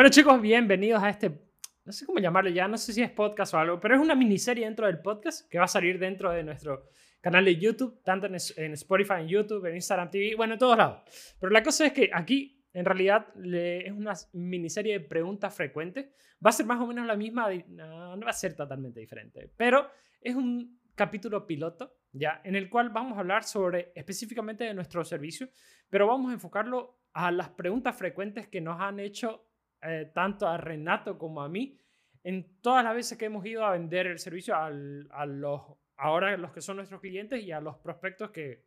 Bueno chicos, bienvenidos a este, no sé cómo llamarlo ya, no sé si es podcast o algo, pero es una miniserie dentro del podcast que va a salir dentro de nuestro canal de YouTube, tanto en, en Spotify, en YouTube, en Instagram TV, bueno, en todos lados. Pero la cosa es que aquí, en realidad, es una miniserie de preguntas frecuentes. Va a ser más o menos la misma, no, no va a ser totalmente diferente, pero es un capítulo piloto, ya, en el cual vamos a hablar sobre específicamente de nuestro servicio, pero vamos a enfocarlo a las preguntas frecuentes que nos han hecho eh, tanto a Renato como a mí en todas las veces que hemos ido a vender el servicio a los, ahora los que son nuestros clientes y a los prospectos que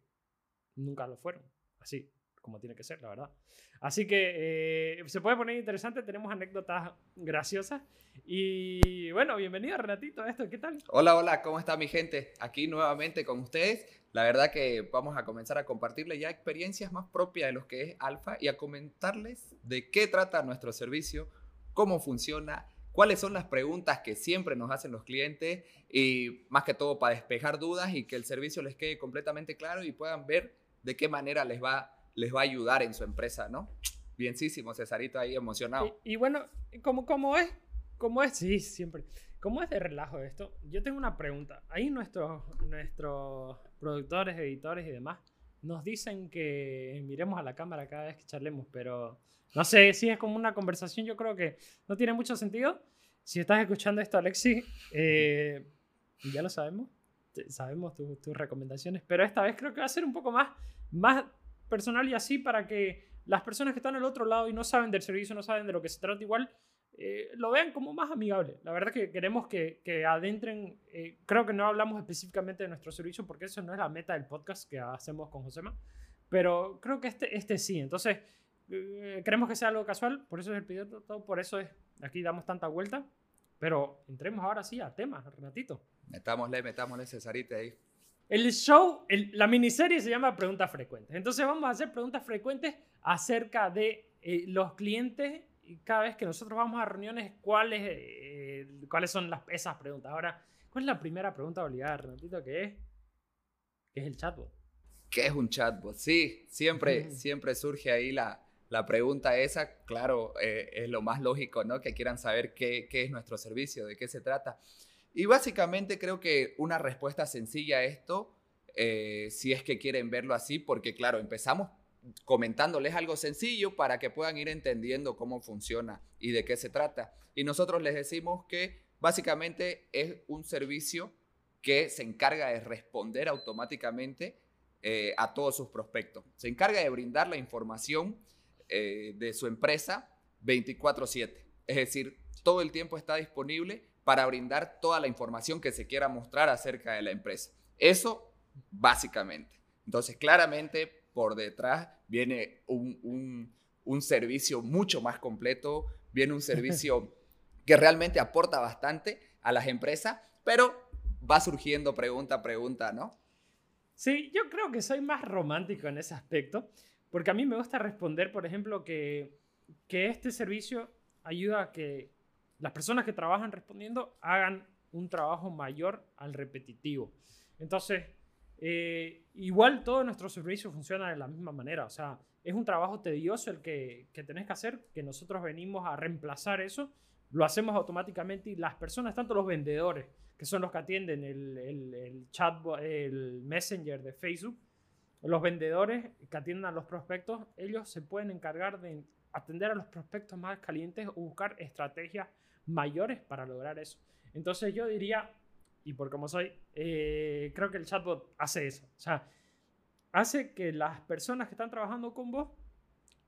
nunca lo fueron. Así como tiene que ser, la verdad. Así que eh, se puede poner interesante, tenemos anécdotas graciosas. Y bueno, bienvenido Renatito esto, ¿qué tal? Hola, hola, ¿cómo está mi gente? Aquí nuevamente con ustedes. La verdad que vamos a comenzar a compartirles ya experiencias más propias de lo que es Alfa y a comentarles de qué trata nuestro servicio, cómo funciona, cuáles son las preguntas que siempre nos hacen los clientes y más que todo para despejar dudas y que el servicio les quede completamente claro y puedan ver de qué manera les va, les va a ayudar en su empresa, ¿no? Bienísimo, Cesarito ahí emocionado. Y, bueno, ¿cómo, ¿cómo es? ¿Cómo es? Sí, siempre. ¿Cómo es de relajo esto? Yo tengo una pregunta. Ahí nuestros, nuestros productores, editores y demás nos dicen que miremos a la cámara cada vez que charlemos, pero no sé si es como una conversación, yo creo que no tiene mucho sentido. Si estás escuchando esto, Alexi, eh, ya lo sabemos, sabemos tus recomendaciones, pero esta vez creo que va a ser un poco más, más personal y así para que las personas que están al otro lado y no saben del servicio, no saben de lo que se trata igual, eh, lo vean como más amigable. La verdad que queremos que, que adentren, eh, creo que no hablamos específicamente de nuestro servicio porque eso no es la meta del podcast que hacemos con Josema, pero creo que este, este sí. Entonces, eh, queremos que sea algo casual, por eso es el piloto, por eso es, aquí damos tanta vuelta, pero entremos ahora sí a temas, Renatito. Metámosle, metámosle, Cesarite ahí. El show, la miniserie se llama Preguntas Frecuentes. Entonces vamos a hacer preguntas frecuentes acerca de los clientes y cada vez que nosotros vamos a reuniones, ¿cuáles, eh, ¿cuáles son las, esas preguntas? Ahora, ¿cuál es la primera pregunta obligada, Renatito? ¿Qué es? ¿Qué es el chatbot? ¿Qué es un chatbot? Sí, siempre, siempre surge ahí la, la pregunta esa. Claro, eh, es lo más lógico, ¿no? Que quieran saber qué, qué es nuestro servicio, de qué se trata. Y básicamente creo que una respuesta sencilla a esto, eh, si es que quieren verlo así, porque claro, empezamos comentándoles algo sencillo para que puedan ir entendiendo cómo funciona y de qué se trata. Y nosotros les decimos que básicamente es un servicio que se encarga de responder automáticamente eh, a todos sus prospectos. Se encarga de brindar la información eh, de su empresa 24/7. Es decir, todo el tiempo está disponible para brindar toda la información que se quiera mostrar acerca de la empresa. Eso básicamente. Entonces, claramente por detrás viene un, servicio mucho más completo, viene un servicio que realmente aporta bastante a las empresas, pero va surgiendo pregunta a pregunta, ¿no? Sí, yo creo que soy más romántico en ese aspecto, porque a mí me gusta responder, por ejemplo, que, que este servicio ayuda a que las personas que trabajan respondiendo hagan un trabajo mayor al repetitivo. Entonces, eh, igual todo nuestro servicio funciona de la misma manera, o sea, es un trabajo tedioso el que, que tenés que hacer, que nosotros venimos a reemplazar eso, lo hacemos automáticamente y las personas, tanto los vendedores, que son los que atienden el, el, el chatbot, el messenger de Facebook, los vendedores que atienden a los prospectos, ellos se pueden encargar de atender a los prospectos más calientes o buscar estrategias mayores para lograr eso. Entonces yo diría, y por como soy, eh, creo que el chatbot hace eso. O sea, hace que las personas que están trabajando con vos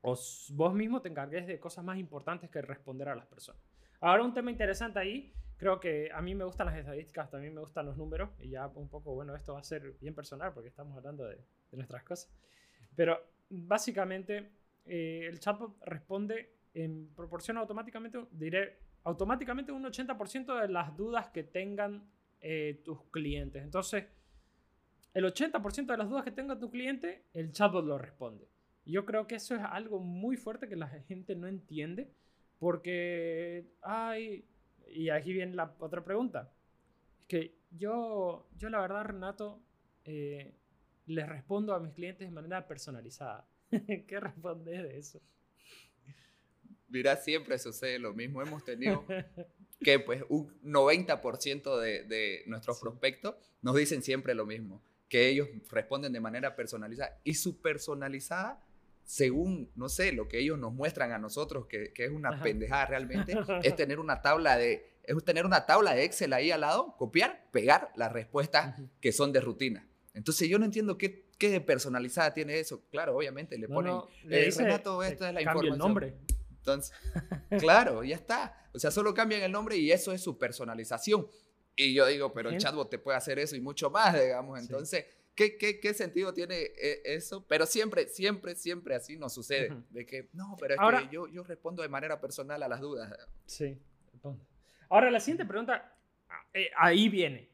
o vos mismo te encargues de cosas más importantes que responder a las personas. Ahora un tema interesante ahí, creo que a mí me gustan las estadísticas, también me gustan los números y ya un poco, bueno, esto va a ser bien personal porque estamos hablando de, nuestras cosas. Pero básicamente eh, el chatbot responde en proporción automáticamente, diré, automáticamente un 80% de las dudas que tengan eh, tus clientes. Entonces, el 80% de las dudas que tenga tu cliente, el chatbot lo responde. Yo creo que eso es algo muy fuerte que la gente no entiende porque, ay, y aquí viene la otra pregunta. Es que yo, yo la verdad, Renato, eh, les respondo a mis clientes de manera personalizada. ¿Qué respondes de eso? Mira, siempre sucede lo mismo. Hemos tenido que pues un 90% de, de nuestros prospectos nos dicen siempre lo mismo, que ellos responden de manera personalizada y su personalizada según, no sé, lo que ellos nos muestran a nosotros, que, que es una pendejada realmente, es tener una tabla de, es tener una tabla de Excel ahí al lado, copiar, pegar las respuestas que son de rutina. Entonces yo no entiendo qué, qué personalizada tiene eso. Claro, obviamente le ponen, le eh, dice, Renato, esta es la información. el nombre. Entonces, claro, ya está. O sea, solo cambian el nombre y eso es su personalización. Y yo digo, pero el chatbot te puede hacer eso y mucho más, digamos. Entonces, ¿qué, qué, qué sentido tiene eh, eso? Pero siempre, siempre, siempre así nos sucede. De que, no, pero es que yo, yo respondo de manera personal a las dudas. Sí. Ahora, la siguiente pregunta, eh, ahí viene.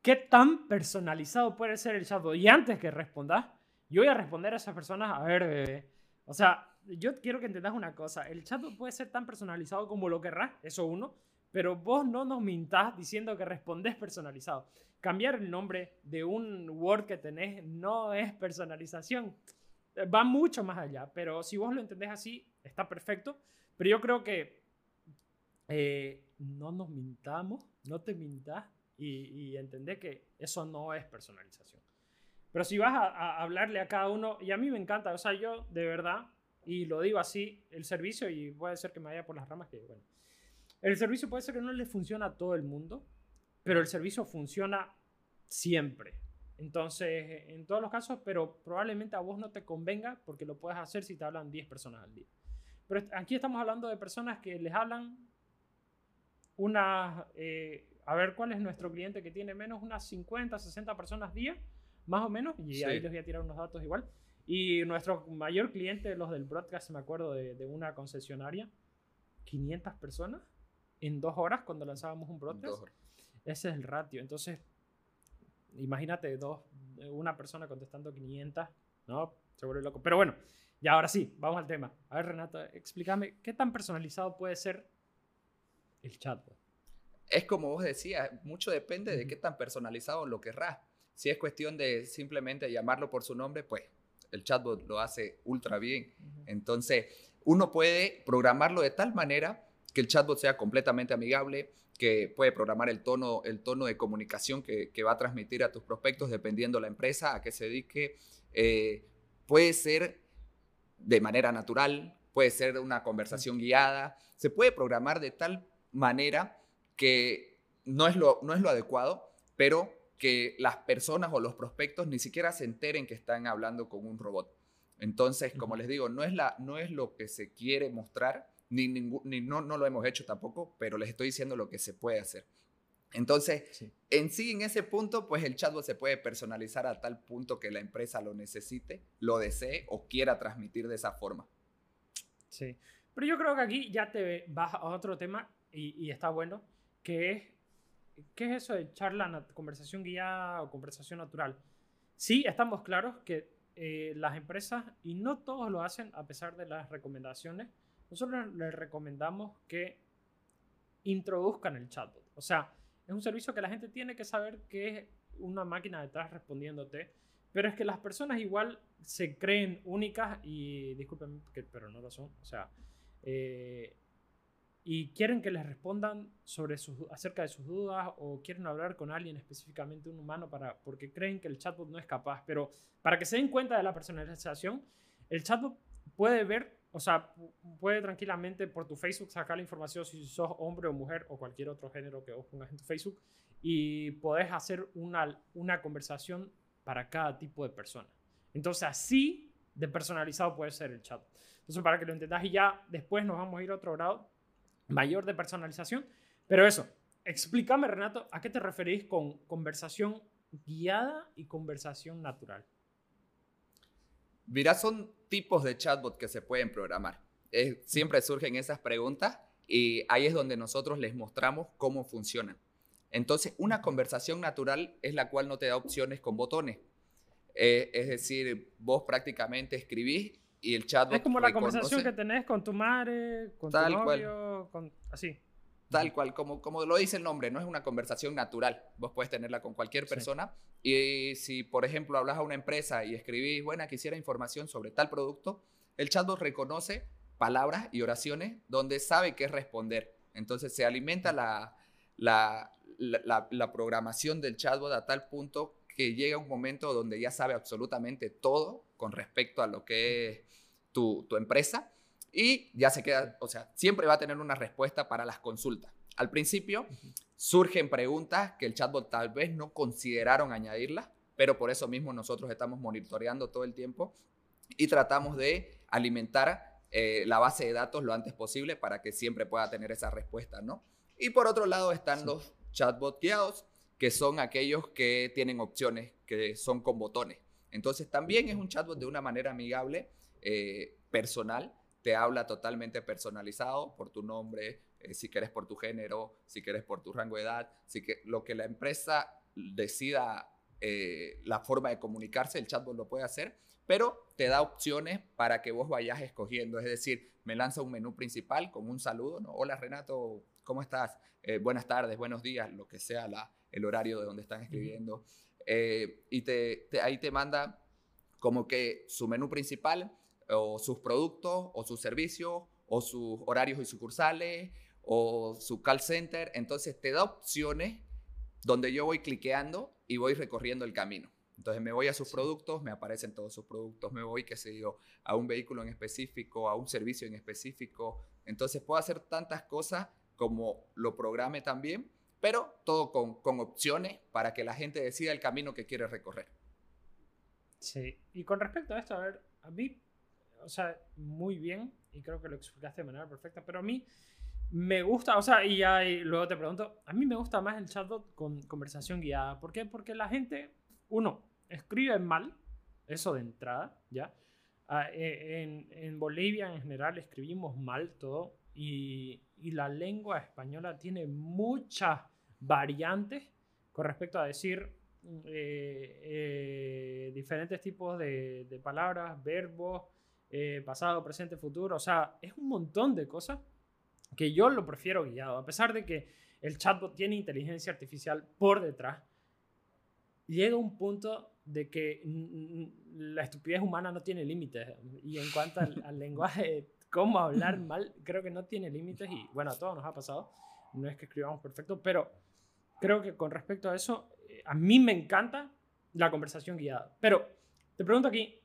¿Qué tan personalizado puede ser el chatbot? Y antes que respondas, yo voy a responder a esas personas, a ver, bebé. O sea, yo quiero que entendas una cosa. El chat puede ser tan personalizado como lo querrás, eso uno, pero vos no nos mintás diciendo que respondés personalizado. Cambiar el nombre de un Word que tenés no es personalización. Va mucho más allá, pero si vos lo entendés así, está perfecto. Pero yo creo que eh, no nos mintamos, no te mintás y, y entendés que eso no es personalización. Pero si vas a, a, hablarle a cada uno, y a mí me encanta, o sea, yo de verdad y lo digo así, el servicio, y puede ser que me vaya por las ramas, que bueno, el servicio puede ser que no le funciona a todo el mundo, pero el servicio funciona siempre. Entonces, en todos los casos, pero probablemente a vos no te convenga porque lo puedes hacer si te hablan 10 personas al día. Pero aquí estamos hablando de personas que les hablan una, eh, a ver cuál es nuestro cliente que tiene menos unas 50, 60 personas día, más o menos, y ahí les voy a tirar unos datos igual. Y nuestro mayor cliente, los del broadcast, me acuerdo de, una concesionaria, 500 personas en dos horas cuando lanzábamos un broadcast. Ese es el ratio. Entonces, imagínate dos, una persona contestando 500, ¿no? Se vuelve loco. Pero bueno, y ahora sí, vamos al tema. A ver, Renato, explícame, ¿qué tan personalizado puede ser el chat? Es como vos decías, mucho depende de qué tan personalizado lo querrás. Si es cuestión de simplemente llamarlo por su nombre, pues el chatbot lo hace ultra bien. Entonces, uno puede programarlo de tal manera que el chatbot sea completamente amigable, que puede programar el tono, el tono de comunicación que, va a transmitir a tus prospectos dependiendo la empresa a qué se dedique. Eh, puede ser de manera natural, puede ser una conversación guiada, se puede programar de tal manera que no es lo, no es lo adecuado, pero que las personas o los prospectos ni siquiera se enteren que están hablando con un robot. Entonces, como les digo, no es, la, no es lo que se quiere mostrar, ni, ni no, no lo hemos hecho tampoco, pero les estoy diciendo lo que se puede hacer. Entonces, en sí, en ese punto, pues el chatbot se puede personalizar a tal punto que la empresa lo necesite, lo desee o quiera transmitir de esa forma. Sí, pero yo creo que aquí ya te vas a otro tema y, y está bueno, que es ¿qué es eso de charla, conversación guiada o conversación natural? Sí, estamos claros que eh, las empresas, y no todos lo hacen a pesar de las recomendaciones, nosotros les recomendamos que introduzcan el chatbot. O sea, es un servicio que la gente tiene que saber que es una máquina detrás respondiéndote, pero es que las personas igual se creen únicas y, disculpen, pero no lo son. O sea, eh, y quieren que les respondan sobre sus, acerca de sus dudas o quieren hablar con alguien específicamente, un humano, para, porque creen que el chatbot no es capaz. Pero para que se den cuenta de la personalización, el chatbot puede ver, o sea, puede tranquilamente por tu Facebook sacar la información si sos hombre o mujer o cualquier otro género que vos pongas en tu Facebook y podés hacer una, una conversación para cada tipo de persona. Entonces así de personalizado puede ser el chat. Entonces para que lo entendas y ya después nos vamos a ir a otro grado mayor de personalización. Pero eso, explícame, Renato, ¿a qué te referís con conversación guiada y conversación natural? Mira, son tipos de chatbot que se pueden programar. siempre surgen esas preguntas y ahí es donde nosotros les mostramos cómo funcionan. Entonces, una conversación natural es la cual no te da opciones con botones. Eh, es decir, vos prácticamente escribís y el chatbot Es como la conversación que tenés con tu madre, con tu novio, con, así. Tal cual, como, como lo dice el nombre, no es una conversación natural. Vos puedes tenerla con cualquier persona. Y si, por ejemplo, hablas a una empresa y escribís, bueno, quisiera información sobre tal producto, el chatbot reconoce palabras y oraciones donde sabe qué responder. Entonces se alimenta la, la, la, programación del chatbot a tal punto que llega un momento donde ya sabe absolutamente todo con respecto a lo que es tu, tu empresa y ya se queda, o sea, siempre va a tener una respuesta para las consultas. Al principio surgen preguntas que el chatbot tal vez no consideraron añadirlas, pero por eso mismo nosotros estamos monitoreando todo el tiempo y tratamos de alimentar eh, la base de datos lo antes posible para que siempre pueda tener esa respuesta, ¿no? Y por otro lado están los chatbot guiados, que son aquellos que tienen opciones, que son con botones. Entonces también es un chatbot de una manera amigable, eh, personal, te habla totalmente personalizado por tu nombre, eh, si quieres por tu género, si quieres por tu rango de edad, si que, lo que la empresa decida eh, la forma de comunicarse, el chatbot lo puede hacer, pero te da opciones para que vos vayas escogiendo. Es decir, me lanza un menú principal con un saludo, ¿no? Hola Renato, ¿cómo estás? Eh, buenas tardes, buenos días, lo que sea la, el horario de donde están escribiendo. y te, ahí te manda como que su menú principal o sus productos o sus servicios o sus horarios y sucursales o su call center. Entonces te da opciones donde yo voy cliqueando y voy recorriendo el camino. Entonces me voy a sus productos, me aparecen todos sus productos, me voy, qué sé yo, a un vehículo en específico, a un servicio en específico. Entonces puedo hacer tantas cosas como lo programe también, pero todo con, con opciones para que la gente decida el camino que quiere recorrer. Sí, y con respecto a esto, a ver, a mí, o sea, muy bien, y creo que lo explicaste de manera perfecta, pero a mí me gusta, o sea, y, ya, luego te pregunto, a mí me gusta más el chatbot con conversación guiada. ¿Por qué? Porque la gente, uno, escribe mal, eso de entrada, ¿ya? E, en, en, Bolivia en general escribimos mal todo y, y la lengua española tiene muchas variantes con respecto a decir eh, eh, diferentes tipos de, de palabras, verbos, eh, pasado, presente, futuro, o sea, es un montón de cosas que yo lo prefiero guiado, a pesar de que el chatbot tiene inteligencia artificial por detrás, llega un punto de que la estupidez humana no tiene límites. Y en cuanto al, lenguaje, cómo hablar mal, creo que no tiene límites. Y bueno, a todos nos ha pasado. No es que escribamos perfecto, pero creo que con respecto a eso, eh, a mí me encanta la conversación guiada. Pero te pregunto aquí,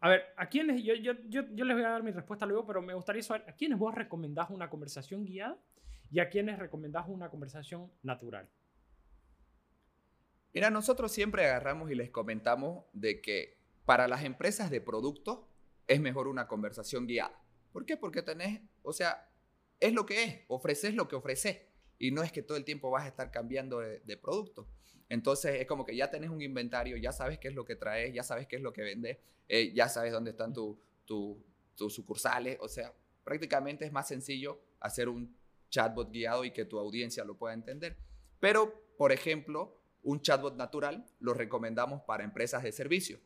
a ver, ¿a quiénes? Yo, yo, yo, yo, les voy a dar mi respuesta luego, pero me gustaría saber, ¿a quiénes vos recomendás una conversación guiada y a quiénes recomendás una conversación natural? Mira, nosotros siempre agarramos y les comentamos de que para las empresas de productos es mejor una conversación guiada. ¿Por qué? Porque tenés, o sea, es lo que es, ofreces lo que ofreces y no es que todo el tiempo vas a estar cambiando de, producto. Entonces es como que ya tenés un inventario, ya sabes qué es lo que traes, ya sabes qué es lo que vendes, eh, ya sabes dónde están tus sucursales. O sea, prácticamente es más sencillo hacer un chatbot guiado y que tu audiencia lo pueda entender. Pero, por ejemplo, un chatbot natural lo recomendamos para empresas de servicio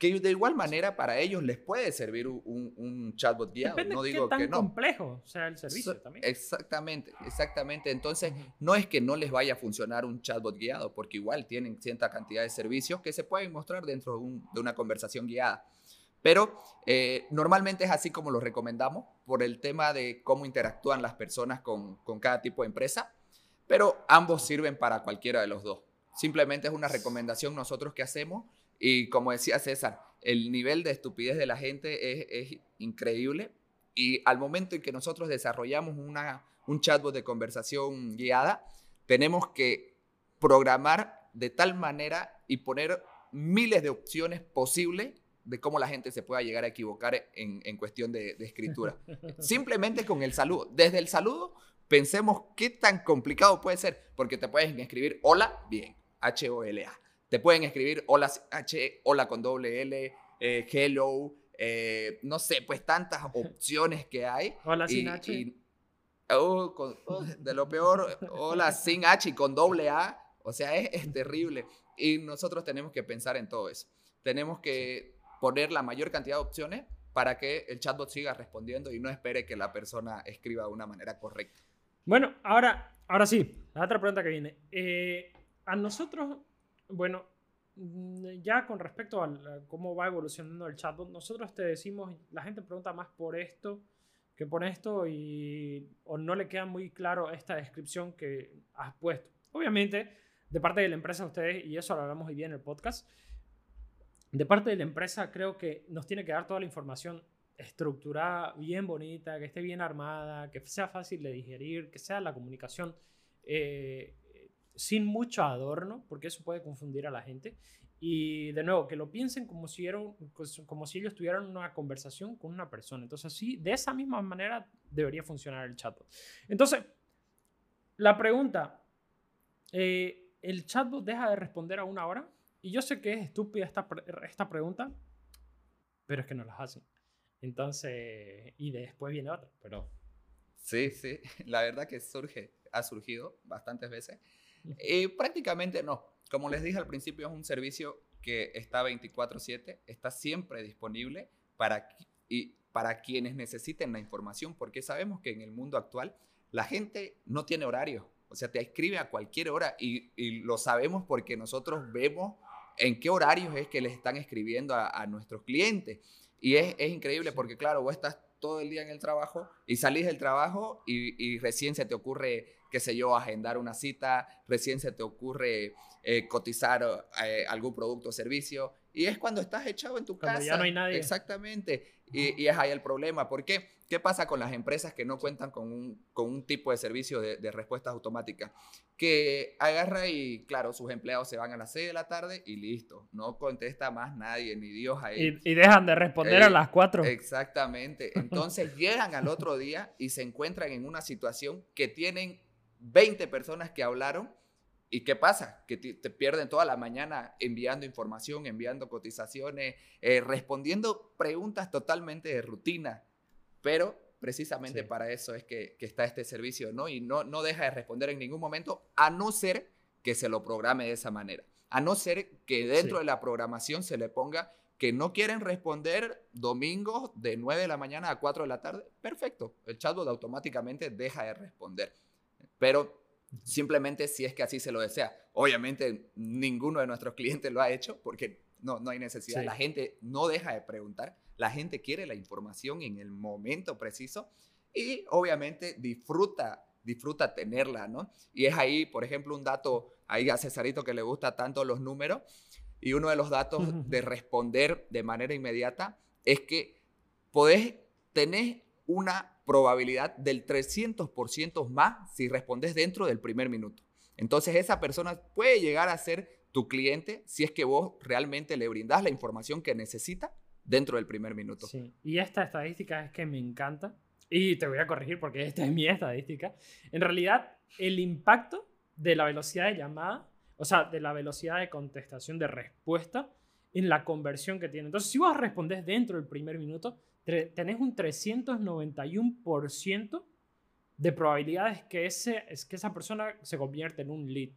que de igual manera para ellos les puede servir un, chatbot guiado. no digo qué tan que no. complejo sea el servicio también. Exactamente, exactamente. Entonces, no es que no les vaya a funcionar un chatbot guiado, porque igual tienen cierta cantidad de servicios que se pueden mostrar dentro de, una conversación guiada. Pero eh, normalmente es así como lo recomendamos por el tema de cómo interactúan las personas con, con cada tipo de empresa, pero ambos sirven para cualquiera de los dos. Simplemente es una recomendación nosotros que hacemos y como decía César, el nivel de estupidez de la gente es, increíble. Y al momento en que nosotros desarrollamos una, un chatbot de conversación guiada, tenemos que programar de tal manera y poner miles de opciones posibles de cómo la gente se pueda llegar a equivocar en, en cuestión de, de, escritura. Simplemente con el saludo. Desde el saludo, pensemos qué tan complicado puede ser, porque te pueden escribir hola, bien, H-O-L-A. Te pueden escribir hola H, hola con doble L, eh, hello, eh, no sé, pues tantas opciones que hay. Hola sin H. Oh, oh, de lo peor, hola sin H y con doble A. O sea, es, terrible. Y nosotros tenemos que pensar en todo eso. Tenemos que poner la mayor cantidad de opciones para que el chatbot siga respondiendo y no espere que la persona escriba de una manera correcta. Bueno, ahora, ahora sí, la otra pregunta que viene. Eh, a nosotros bueno, mm, ya con respecto a cómo va evolucionando el chatbot, nosotros te decimos, la gente pregunta más por esto que pone esto y o no le queda muy claro esta descripción que has puesto. Obviamente, de parte de la empresa ustedes, y eso lo hablamos hoy día en el podcast, de parte de la empresa creo que nos tiene que dar toda la información estructurada, bien bonita, que esté bien armada, que sea fácil de digerir, que sea la comunicación eh, sin mucho adorno, porque eso puede confundir a la gente. Y de nuevo, que lo piensen como si, como si ellos tuvieran una conversación con una persona. Entonces, sí, de esa misma manera debería funcionar el chatbot. Entonces, la pregunta, eh, ¿el chatbot deja de responder a una hora? Y yo sé que es estúpida esta, esta pregunta, pero es que no las hacen. Entonces, y después viene otra, pero... Sí, sí, la verdad que surge, ha surgido bastantes veces. Y prácticamente no. Como les dije al principio, es un servicio que está 24/7, está siempre disponible para, y para quienes necesiten la información, porque sabemos que en el mundo actual la gente no tiene horario. O sea, te escribe a cualquier hora y, lo sabemos porque nosotros vemos en qué horarios es que les están escribiendo a, nuestros clientes. Y es, es, increíble porque, claro, vos estás todo el día en el trabajo y salís del trabajo y, y recién se te ocurre qué sé yo, agendar una cita, recién se te ocurre eh, cotizar eh, algún producto o servicio, y es cuando estás echado en tu cuando casa. ya no hay nadie. Exactamente, y, es ahí el problema. ¿Por qué? ¿Qué pasa con las empresas que no cuentan con un, con un tipo de servicio de, de, respuestas automáticas? Que agarra y, claro, sus empleados se van a las 6 de la tarde y listo, no contesta más nadie, ni Dios ahí. Y, y dejan de responder a eh, las 4. Exactamente, entonces llegan al otro día y se encuentran en una situación que tienen 20 personas que hablaron. ¿Y qué pasa? Que te, pierden toda la mañana enviando información, enviando cotizaciones, eh, respondiendo preguntas totalmente de rutina. Pero precisamente para eso es que, está este servicio, ¿no? Y no, no deja de responder en ningún momento, a no ser que se lo programe de esa manera. A no ser que dentro de la programación se le ponga que no quieren responder domingos de 9 de la mañana a 4 de la tarde. Perfecto, el chatbot automáticamente deja de responder pero simplemente si es que así se lo desea. Obviamente ninguno de nuestros clientes lo ha hecho porque no, no hay necesidad. La gente no deja de preguntar, la gente quiere la información en el momento preciso y obviamente disfruta disfruta tenerla, ¿no? Y es ahí, por ejemplo, un dato, ahí a Cesarito que le gusta tanto los números, y uno de los datos de responder de manera inmediata es que podés tener una probabilidad del 300% más si respondes dentro del primer minuto. Entonces esa persona puede llegar a ser tu cliente si es que vos realmente le brindás la información que necesita dentro del primer minuto. Sí, y esta estadística es que me encanta. Y te voy a corregir porque esta es mi estadística. En realidad, el impacto de la velocidad de llamada, o sea, de la velocidad de contestación, de respuesta, en la conversión que tiene. Entonces, si vos respondes dentro del primer minuto, tenés un 391% de probabilidades que, ese, es que esa persona se convierta en un lead.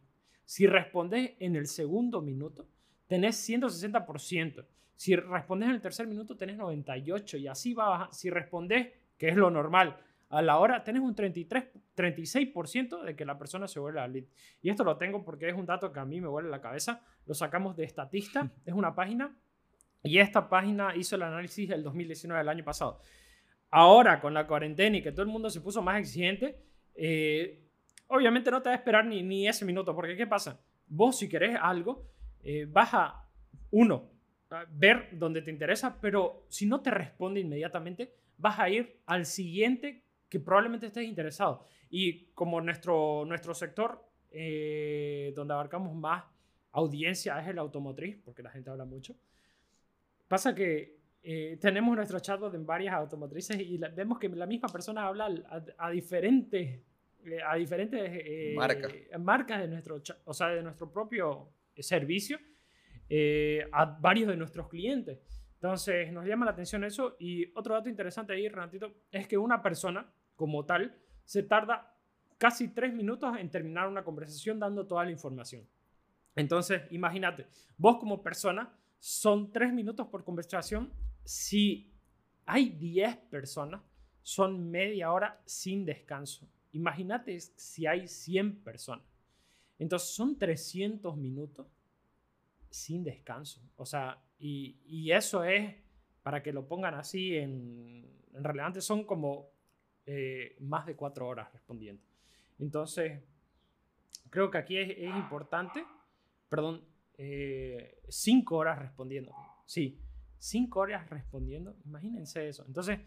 Si respondes en el segundo minuto, tenés 160%. Si respondes en el tercer minuto, tenés 98%. Y así va Si respondes, que es lo normal, a la hora, tenés un 33, 36% de que la persona se vuelve a lead. Y esto lo tengo porque es un dato que a mí me vuelve la cabeza. Lo sacamos de Estatista. es una página y esta página hizo el análisis del 2019, del año pasado. Ahora, con la cuarentena y que todo el mundo se puso más exigente, eh, obviamente no te va a esperar ni, ni, ese minuto, porque ¿qué pasa? Vos si querés algo, eh, vas a, uno, ver dónde te interesa, pero si no te responde inmediatamente, vas a ir al siguiente que probablemente estés interesado. Y como nuestro, nuestro sector, eh, donde abarcamos más audiencia, es el automotriz, porque la gente habla mucho, Pasa que eh, tenemos nuestro chatbot en varias automotrices y vemos que la misma persona habla a, diferentes, eh, a diferentes eh, marcas de nuestro, o sea, de nuestro propio servicio a varios de nuestros clientes. Entonces nos llama la atención eso y otro dato interesante ahí, Renatito, es que una persona como tal se tarda casi tres minutos en terminar una conversación dando toda la información. Entonces, imagínate, vos como persona son tres minutos por conversación. Si hay 10 personas, son media hora sin descanso. Imagínate si hay 100 personas. Entonces son 300 minutos sin descanso. O sea, y, eso es, para que lo pongan así en, en relevante, son como eh, más de cuatro horas respondiendo. Entonces, creo que aquí es, importante, perdón, eh, cinco horas respondiendo. Sí, cinco horas respondiendo. Imagínense eso. Entonces,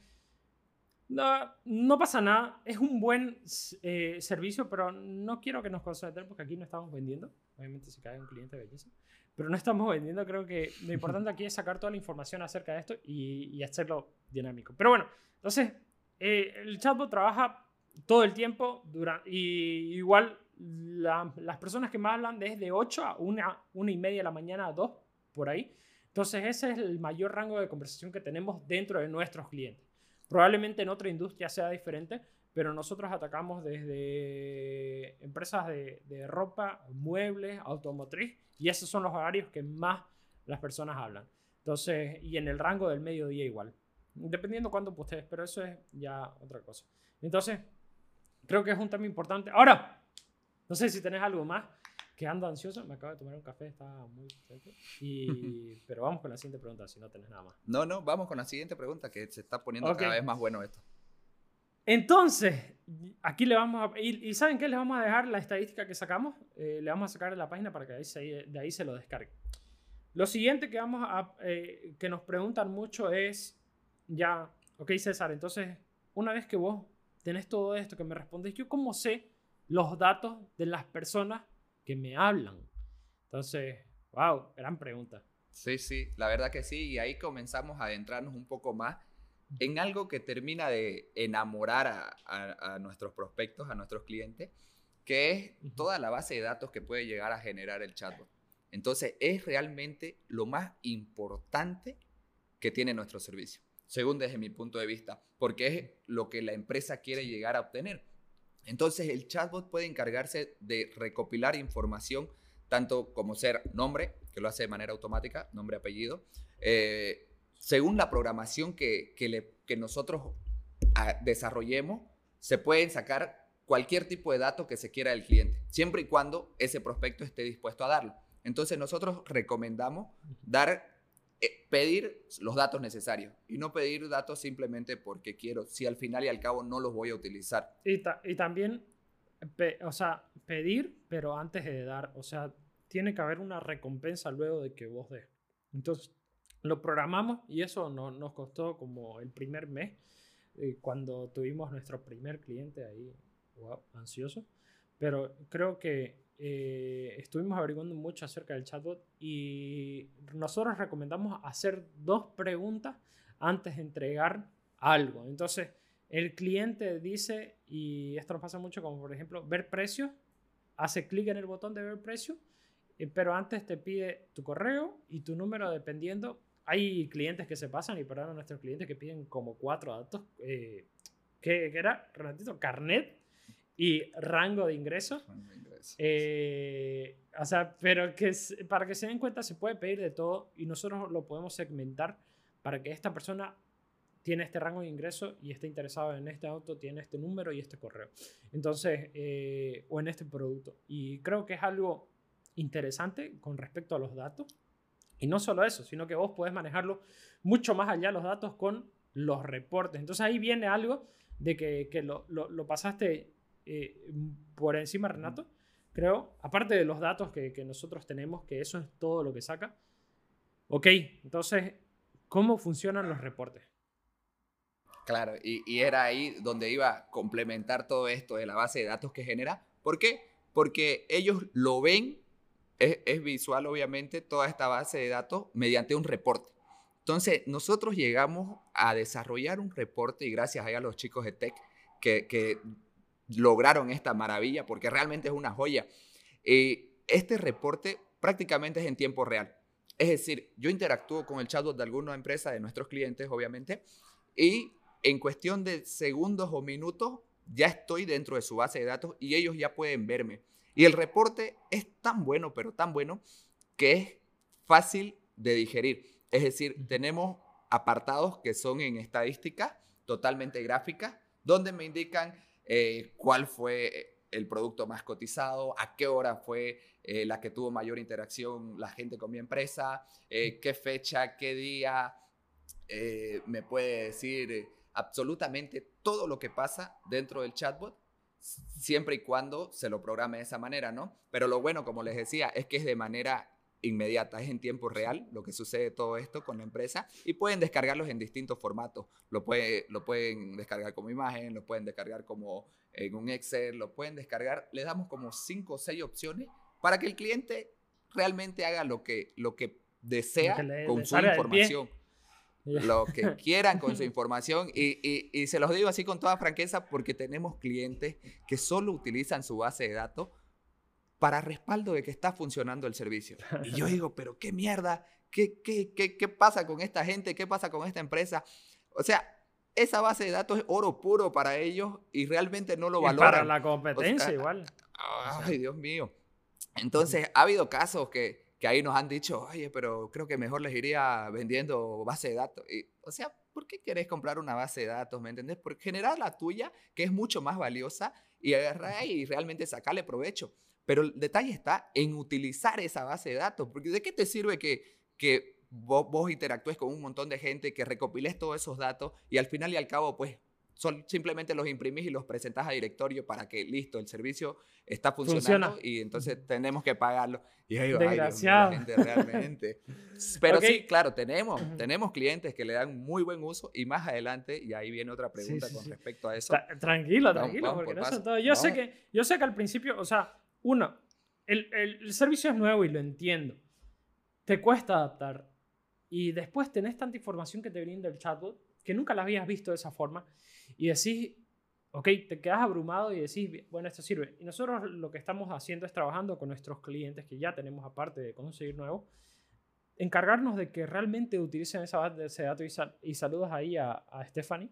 no, no pasa nada. Es un buen eh, servicio, pero no quiero que nos concentremos porque aquí no estamos vendiendo. Obviamente, si cae un cliente, belleza. Pero no estamos vendiendo. Creo que lo importante aquí es sacar toda la información acerca de esto y, y hacerlo dinámico. Pero bueno, entonces, eh, el chatbot trabaja todo el tiempo y igual las personas que más hablan desde 8 a 1, 1 y media de la mañana a 2, por ahí. Entonces ese es el mayor rango de conversación que tenemos dentro de nuestros clientes. Probablemente en otra industria sea diferente, pero nosotros atacamos desde empresas de, de ropa, muebles, automotriz, y esos son los horarios que más las personas hablan. Entonces, y en el rango del mediodía igual. Dependiendo cuándo ustedes, pero eso es ya otra cosa. Entonces, creo que es un tema importante. Ahora, no sé si tenés algo más, que ando ansioso. Me acabo de tomar un café, estaba muy y Pero vamos con la siguiente pregunta, si no tenés nada más. No, no, vamos con la siguiente pregunta, que se está poniendo cada vez más bueno esto. Entonces, aquí le vamos a... ¿Y, saben qué? Les vamos a dejar la estadística que sacamos. Eh, le vamos a sacar de la página para que de ahí se lo descargue. Lo siguiente que, vamos a, eh, que nos preguntan mucho es ya, ok César, entonces una vez que vos tenés todo esto que me respondes, yo cómo sé los datos de las personas que me hablan. Entonces, wow, gran pregunta. Sí, sí, la verdad que sí, y ahí comenzamos a adentrarnos un poco más en algo que termina de enamorar a, a, nuestros prospectos, a nuestros clientes, que es toda la base de datos que puede llegar a generar el chatbot. Entonces, es realmente lo más importante que tiene nuestro servicio según desde mi punto de vista, porque es lo que la empresa quiere llegar a obtener. Entonces el chatbot puede encargarse de recopilar información, tanto como ser nombre, que lo hace de manera automática, nombre, apellido, eh, según la programación que, que, nosotros ah, desarrollemos, se pueden sacar cualquier tipo de dato que se quiera del cliente, siempre y cuando ese prospecto esté dispuesto a darlo. Entonces nosotros recomendamos dar pedir los datos necesarios y no pedir datos simplemente porque quiero, si al final y al cabo no los voy a utilizar. Y, también, o sea, pedir, pero antes de dar, o sea, tiene que haber una recompensa luego de que vos des. Entonces, lo programamos y eso no, nos costó como el primer mes, eh, cuando tuvimos nuestro primer cliente ahí, ansioso. Pero creo que eh, estuvimos averiguando mucho acerca del chatbot y nosotros recomendamos hacer dos preguntas antes de entregar algo. Entonces, el cliente dice, y esto nos pasa mucho como por ejemplo ver precio, hace clic en el botón de ver precio, eh, pero antes te pide tu correo y tu número dependiendo. Hay clientes que se pasan y perdón a nuestros clientes que piden como cuatro datos. Eh, ¿qué, era? Renatito, carnet y rango de ingresos. Eh, o sea, pero que para que se den cuenta se puede pedir de todo y nosotros lo podemos segmentar para que esta persona tiene este rango de ingreso y esté interesado en este auto, tiene este número y este correo. Entonces, eh, o en este producto. Y creo que es algo interesante con respecto a los datos. Y no solo eso, sino que vos podés manejarlo mucho más allá los datos con los reportes. Entonces ahí viene algo de que, que lo, lo, lo, pasaste eh, por encima, Renato, creo, aparte de los datos que, nosotros tenemos, que eso es todo lo que saca. Ok, entonces, ¿cómo funcionan los reportes? Claro, y, era ahí donde iba a complementar todo esto de la base de datos que genera. ¿Por qué? Porque ellos lo ven, es, es visual obviamente, toda esta base de datos mediante un reporte. Entonces, nosotros llegamos a desarrollar un reporte y gracias a los chicos de Tech que, que lograron esta maravilla porque realmente es una joya. Eh, este reporte prácticamente es en tiempo real. Es decir, yo interactúo con el chatbot de alguna empresa, de nuestros clientes, obviamente, y en cuestión de segundos o minutos ya estoy dentro de su base de datos y ellos ya pueden verme. Y el reporte es tan bueno, pero tan bueno, que es fácil de digerir. Es decir, tenemos apartados que son en estadística, totalmente gráficas, donde me indican eh, cuál fue el producto más cotizado, a qué hora fue eh, la que tuvo mayor interacción la gente con mi empresa, eh, qué fecha, qué día, me puede decir absolutamente todo lo que pasa dentro del chatbot, siempre y cuando se lo programe de esa manera, ¿no? Pero lo bueno, como les decía, es que es de manera inmediata, es en tiempo real lo que sucede todo esto con la empresa y pueden descargarlos en distintos formatos. Lo, puede, lo pueden descargar como imagen, lo pueden descargar como en un Excel, lo pueden descargar. Le damos como cinco o seis opciones para que el cliente realmente haga lo que, lo que desea con su información. Lo que quieran con su información. Y, y, y se los digo así con toda franqueza porque tenemos clientes que solo utilizan su base de datos para respaldo de que está funcionando el servicio. Y yo digo, pero qué mierda, ¿Qué, qué, qué, qué pasa con esta gente? ¿Qué pasa con esta empresa? O sea, esa base de datos es oro puro para ellos y realmente no lo valoran. para la competencia igual. Ay, Dios mío. Entonces, ha habido casos que, que ahí nos han dicho, oye, pero creo que mejor les iría vendiendo base de datos. Y, o sea, ¿por qué querés comprar una base de datos? ¿Me entendés? Por generar la tuya, que es mucho más valiosa, y agarrar y realmente sacarle provecho. Pero el detalle está en utilizar esa base de datos, porque ¿de qué te sirve que, que vos, interactúes con un montón de gente, que recopiles todos esos datos y al final y al cabo, pues son, simplemente los imprimís y los presentás a directorio para que listo, el servicio está funcionando y entonces tenemos que pagarlo. Y ahí Desgraciado. gente realmente. Pero sí, claro, tenemos, tenemos clientes que le dan muy buen uso y más adelante, y ahí viene otra pregunta con respecto a eso. tranquilo, tranquilo, porque no todo. Yo sé, que, yo sé que al principio, o sea, uno, el, el, servicio es nuevo y lo entiendo. Te cuesta adaptar. Y después tenés tanta información que te brinda el chatbot que nunca la habías visto de esa forma. Y decís, ok, te quedas abrumado y decís, bueno, esto sirve. Y nosotros lo que estamos haciendo es trabajando con nuestros clientes que ya tenemos aparte de conseguir nuevos, encargarnos de que realmente utilicen esa base de datos y, saludos ahí a, a Stephanie,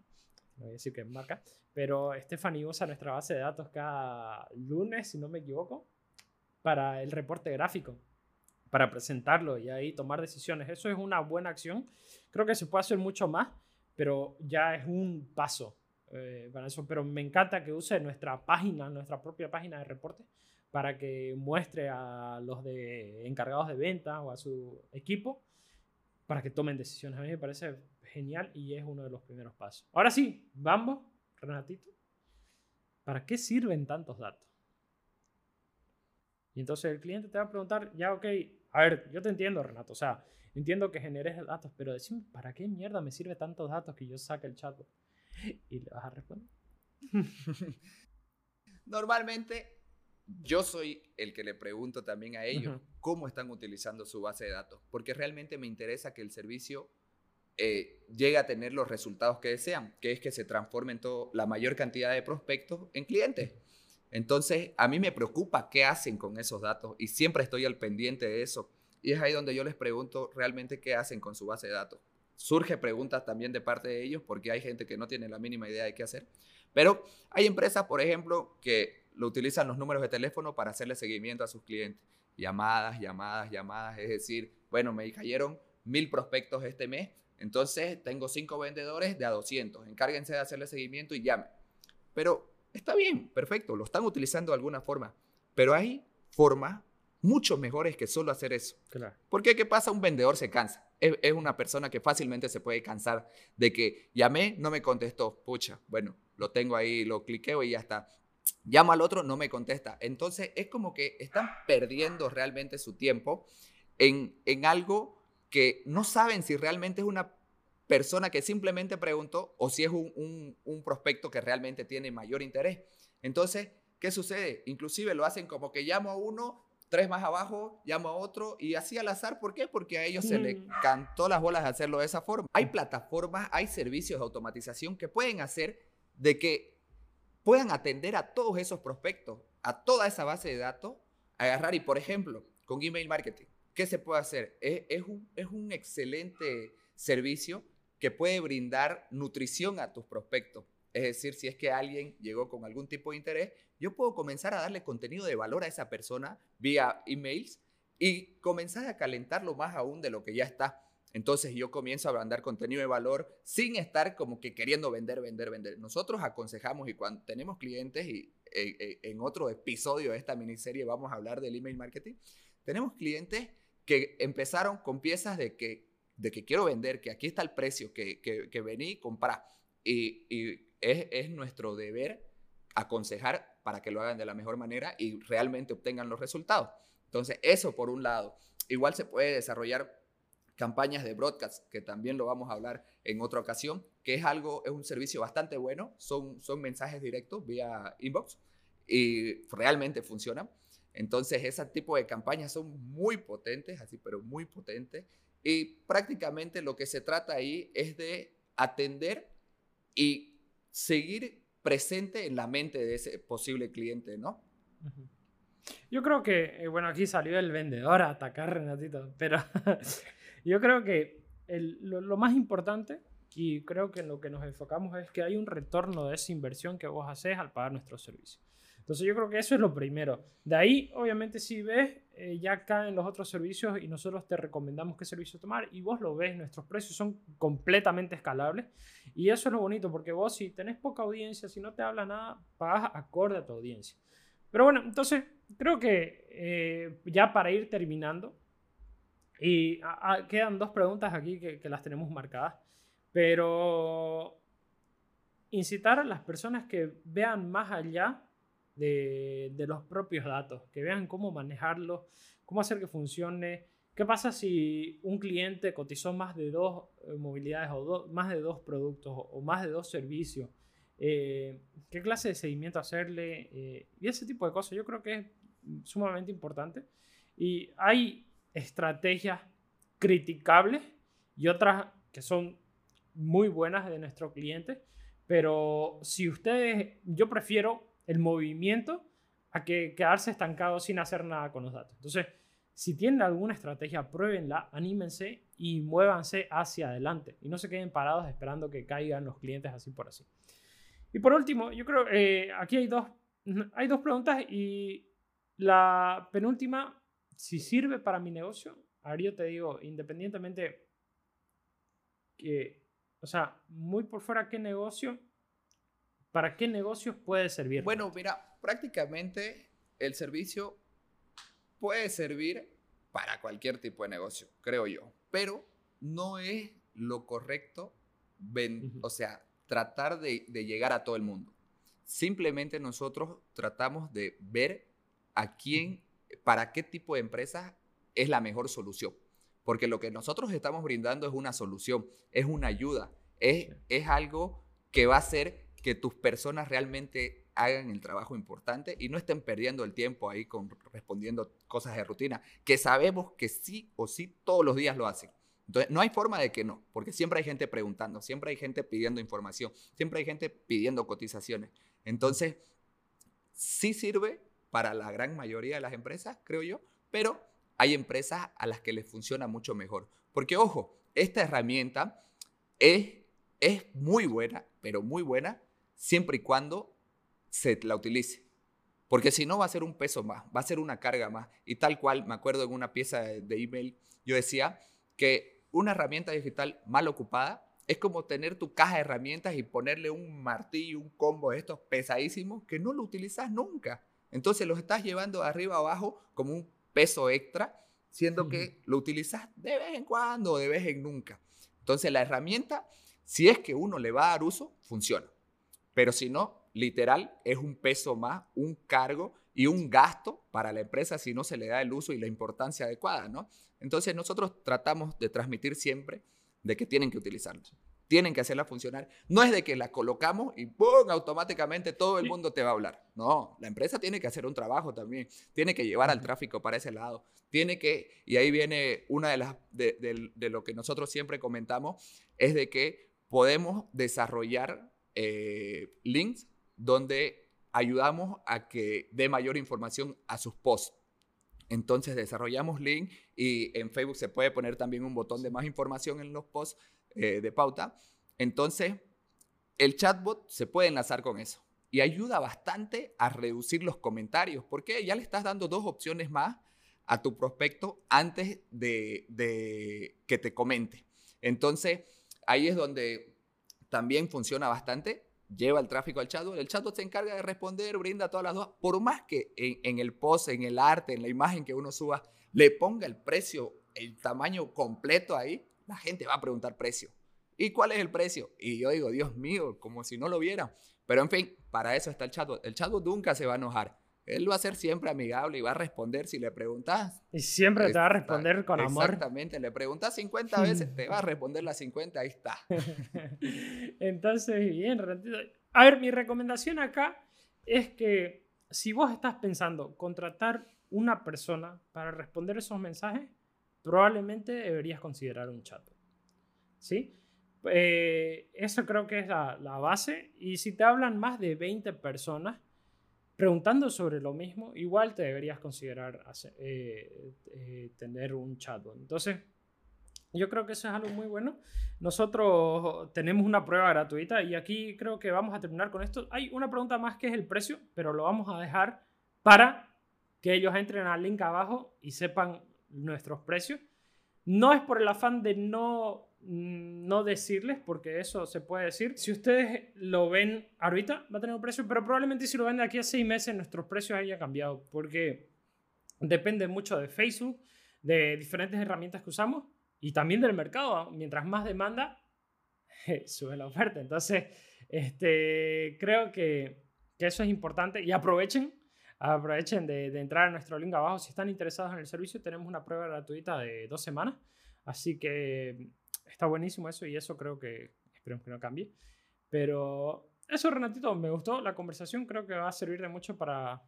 no voy a decir que es marca, pero Stephanie usa nuestra base de datos cada lunes, si no me equivoco, para el reporte gráfico, para presentarlo y ahí tomar decisiones. Eso es una buena acción. Creo que se puede hacer mucho más, pero ya es un paso eh, para eso. Pero me encanta que use nuestra página, nuestra propia página de reporte, para que muestre a los de encargados de venta o a su equipo para que tomen decisiones. A mí me parece genial y es uno de los primeros pasos. Ahora sí, vamos Renatito, ¿para qué sirven tantos datos? Y entonces el cliente te va a preguntar, ya, ok, a ver, yo te entiendo, Renato, o sea, entiendo que generes datos, pero decime, ¿para qué mierda me sirve tantos datos que yo saque el chatbot? Y le vas a responder. Normalmente, yo soy el que le pregunto también a ellos cómo están utilizando su base de datos, porque realmente me interesa que el servicio eh, llega a tener los resultados que desean, que es que se transformen todo, la mayor cantidad de prospectos en clientes. Entonces, a mí me preocupa qué hacen con esos datos y siempre estoy al pendiente de eso. Y es ahí donde yo les pregunto realmente qué hacen con su base de datos. Surge preguntas también de parte de ellos porque hay gente que no tiene la mínima idea de qué hacer. Pero hay empresas, por ejemplo, que lo utilizan los números de teléfono para hacerle seguimiento a sus clientes. Llamadas, llamadas, llamadas. Es decir, bueno, me cayeron mil prospectos este mes entonces, tengo cinco vendedores de a 200. Encárguense de hacerle seguimiento y llamen. Pero está bien, perfecto, lo están utilizando de alguna forma. Pero hay formas mucho mejores que solo hacer eso. Claro. Porque ¿qué pasa? Un vendedor se cansa. Es, una persona que fácilmente se puede cansar de que llamé, no me contestó. Pucha, bueno, lo tengo ahí, lo cliqueo y ya está. Llamo al otro, no me contesta. Entonces es como que están perdiendo realmente su tiempo en, en algo que no saben si realmente es una persona que simplemente preguntó o si es un, prospecto que realmente tiene mayor interés. Entonces, ¿qué sucede? Inclusive lo hacen como que llamo a uno, tres más abajo, llamo a otro y así al azar. ¿Por qué? Porque a ellos se les mm. cantó las bolas de hacerlo de esa forma. Hay plataformas, hay servicios de automatización que pueden hacer de que puedan atender a todos esos prospectos, a toda esa base de datos, agarrar y, por ejemplo, con email marketing ¿Qué se puede hacer? Es, un, es un excelente servicio que puede brindar nutrición a tus prospectos. Es decir, si es que alguien llegó con algún tipo de interés, yo puedo comenzar a darle contenido de valor a esa persona vía emails y comenzar a calentarlo más aún de lo que ya está. Entonces yo comienzo a brindar contenido de valor sin estar como que queriendo vender, vender, vender. Nosotros aconsejamos y cuando tenemos clientes y eh, eh, en otro episodio de esta miniserie vamos a hablar del email marketing, tenemos clientes que empezaron con piezas de que, de que quiero vender, que aquí está el precio, que, que, que vení y comprá. y, y es, es nuestro deber aconsejar para que lo hagan de la mejor manera y realmente obtengan los resultados. Entonces, eso por un lado. Igual se puede desarrollar campañas de broadcast, que también lo vamos a hablar en otra ocasión, que es algo, es un servicio bastante bueno, son, son mensajes directos vía inbox y realmente funcionan. Entonces, ese tipo de campañas son muy potentes, así, pero muy potentes. Y prácticamente lo que se trata ahí es de atender y seguir presente en la mente de ese posible cliente, ¿no? Yo creo que, eh, bueno, aquí salió el vendedor a atacar, Renatito, pero yo creo que lo, más importante, y creo que en lo que nos enfocamos es que hay un retorno de esa inversión que vos haces al pagar nuestro servicio. Entonces yo creo que eso es lo primero. De ahí, obviamente, si ves, eh, ya caen los otros servicios y nosotros te recomendamos qué servicio tomar y vos lo ves, nuestros precios son completamente escalables. Y eso es lo bonito, porque vos si tenés poca audiencia, si no te habla nada, pagas acorde a tu audiencia. Pero bueno, entonces creo que eh, ya para ir terminando, y quedan dos preguntas aquí que, que las tenemos marcadas, pero incitar a las personas que vean más allá de, los propios datos, que vean cómo manejarlos, cómo hacer que funcione. ¿Qué pasa si un cliente cotizó más de dos eh, movilidades o más de dos productos o, más de dos servicios? Eh, ¿Qué clase de seguimiento hacerle? Eh, y ese tipo de cosas yo creo que es sumamente importante. Y hay estrategias criticables y otras que son muy buenas de nuestro cliente, pero si ustedes, yo prefiero el movimiento a que quedarse estancado sin hacer nada con los datos. Entonces, si tienen alguna estrategia, pruébenla, anímense y muévanse hacia adelante y no se queden parados esperando que caigan los clientes así por así. Y por último, yo creo que eh, aquí hay dos, hay dos preguntas y la penúltima, si sirve para mi negocio, ahora yo te digo, independientemente que, o sea, muy por fuera qué negocio, ¿Para qué negocios puede servir? Bueno, mira, prácticamente el servicio puede servir para cualquier tipo de negocio, creo yo, pero no es lo correcto, o sea, tratar de, llegar a todo el mundo. Simplemente nosotros tratamos de ver a quién, para qué tipo de empresas es la mejor solución. Porque lo que nosotros estamos brindando es una solución, es una ayuda, es, es algo que va a ser que tus personas realmente hagan el trabajo importante y no estén perdiendo el tiempo ahí con respondiendo cosas de rutina, que sabemos que sí o sí todos los días lo hacen. Entonces, no hay forma de que no, porque siempre hay gente preguntando, siempre hay gente pidiendo información, siempre hay gente pidiendo cotizaciones. Entonces, sí sirve para la gran mayoría de las empresas, creo yo, pero hay empresas a las que les funciona mucho mejor. Porque, ojo, esta herramienta es, es muy buena, pero muy buena siempre y cuando se la utilice. Porque si no va a ser un peso más, va a ser una carga más. Y tal cual, me acuerdo en una pieza de, email, yo decía que una herramienta digital mal ocupada es como tener tu caja de herramientas y ponerle un martillo, un combo de estos pesadísimos que no lo utilizas nunca. Entonces los estás llevando de arriba abajo como un peso extra, siendo que lo utilizas de vez en cuando o de vez en nunca. Entonces la herramienta, si es que uno le va a dar uso, funciona. Pero si no, literal, es un peso más, un cargo y un gasto para la empresa si no se le da el uso y la importancia adecuada, ¿no? Entonces nosotros tratamos de transmitir siempre de que tienen que utilizarlo. Tienen que hacerla funcionar. No es de que la colocamos y ¡pum! automáticamente todo el mundo te va a hablar. No, la empresa tiene que hacer un trabajo también. Tiene que llevar al tráfico para ese lado. Tiene que, y ahí viene una de las, de, de lo que nosotros siempre comentamos, es de que podemos desarrollar eh, links donde ayudamos a que dé mayor información a sus posts. Entonces desarrollamos link y en Facebook se puede poner también un botón de más información en los posts eh, de pauta. Entonces el chatbot se puede enlazar con eso y ayuda bastante a reducir los comentarios porque ya le estás dando dos opciones más a tu prospecto antes de, de que te comente. Entonces ahí es donde también funciona bastante. Lleva el tráfico al chatbot. El chatbot se encarga de responder, brinda todas las dudas. Por más que en, el post, en el arte, en la imagen que uno suba, le ponga el precio, el tamaño completo ahí, la gente va a preguntar precio. ¿y cuál es el precio? Y yo digo, Dios mío, como si no lo viera. Pero en fin, para eso está el chatbot. El chatbot nunca se va a enojar. Él va a ser siempre amigable y va a responder si le preguntas. Y siempre te va a responder con amor. Exactamente, le preguntas 50 veces, te va a responder las 50, ahí está. Entonces, bien, A ver, mi recomendación acá es que si vos estás pensando contratar una persona para responder esos mensajes, probablemente deberías considerar un chat. ¿Sí? Eh, eso creo que es la, la, base. Y si te hablan más de 20 personas preguntando sobre lo mismo, igual te deberías considerar eh, eh, tener un chatbot. Entonces, yo creo que eso es algo muy bueno. Nosotros tenemos una prueba gratuita y aquí creo que vamos a terminar con esto. Hay una pregunta más que es el precio, pero lo vamos a dejar para que ellos entren al link abajo y sepan nuestros precios. No es por el afán de no, no decirles, porque eso se puede decir. Si ustedes lo ven ahorita, va a tener un precio, pero probablemente si lo ven de aquí a seis meses, nuestros precios hayan cambiado, porque depende mucho de Facebook, de diferentes herramientas que usamos y también del mercado. Mientras más demanda, sube la oferta. Entonces, este, creo que, eso es importante y aprovechen aprovechen de, entrar a nuestro link abajo. Si están interesados en el servicio, tenemos una prueba gratuita de dos semanas. Así que está buenísimo eso y eso creo que esperemos que no cambie. Pero eso, Renatito, me gustó la conversación. Creo que va a servir de mucho para,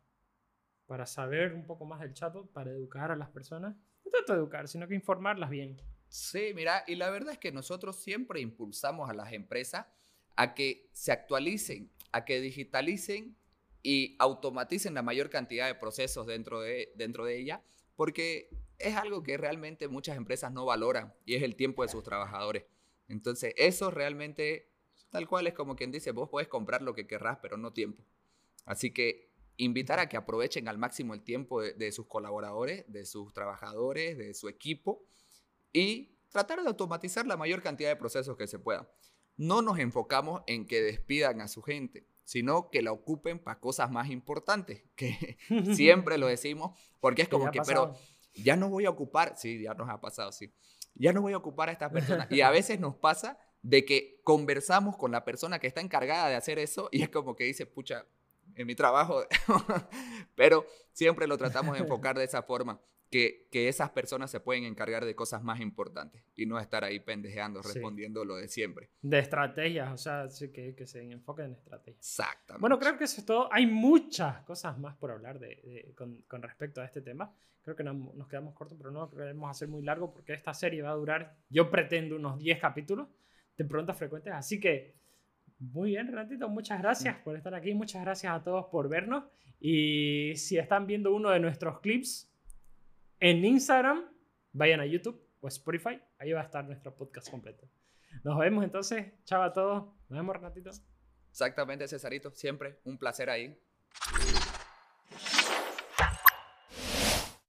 para saber un poco más del chatbot, para educar a las personas. No tanto educar, sino que informarlas bien. Sí, mira, y la verdad es que nosotros siempre impulsamos a las empresas a que se actualicen, a que digitalicen y automaticen la mayor cantidad de procesos dentro de, dentro de ella, porque es algo que realmente muchas empresas no valoran y es el tiempo de sus trabajadores. Entonces, eso realmente, tal cual es como quien dice, vos puedes comprar lo que querrás, pero no tiempo. Así que invitar a que aprovechen al máximo el tiempo de, de sus colaboradores, de sus trabajadores, de su equipo y tratar de automatizar la mayor cantidad de procesos que se pueda. No nos enfocamos en que despidan a su gente sino que la ocupen para cosas más importantes, que siempre lo decimos, porque es como que, pero ya no voy a ocupar, sí, ya nos ha pasado, sí, ya no voy a ocupar a esta persona. Y a veces nos pasa de que conversamos con la persona que está encargada de hacer eso y es como que dice, pucha, en mi trabajo, pero siempre lo tratamos de enfocar de esa forma que, esas personas se pueden encargar de cosas más importantes y no estar ahí pendejeando, respondiendo lo de siempre. De estrategias, o sea, que, que se enfoquen en estrategias. Exactamente. Bueno, creo que eso es todo. Hay muchas cosas más por hablar de, con, con, respecto a este tema. Creo que nos quedamos cortos, pero no queremos hacer muy largo porque esta serie va a durar, yo pretendo, unos 10 capítulos de preguntas frecuentes. Así que, muy bien, Renatito, muchas gracias por estar aquí. Muchas gracias a todos por vernos. Y si están viendo uno de nuestros clips, en Instagram, vayan a YouTube o Spotify, ahí va a estar nuestro podcast completo. Nos vemos entonces, chao a todos, nos vemos ratito. Exactamente, Cesarito, siempre un placer ahí.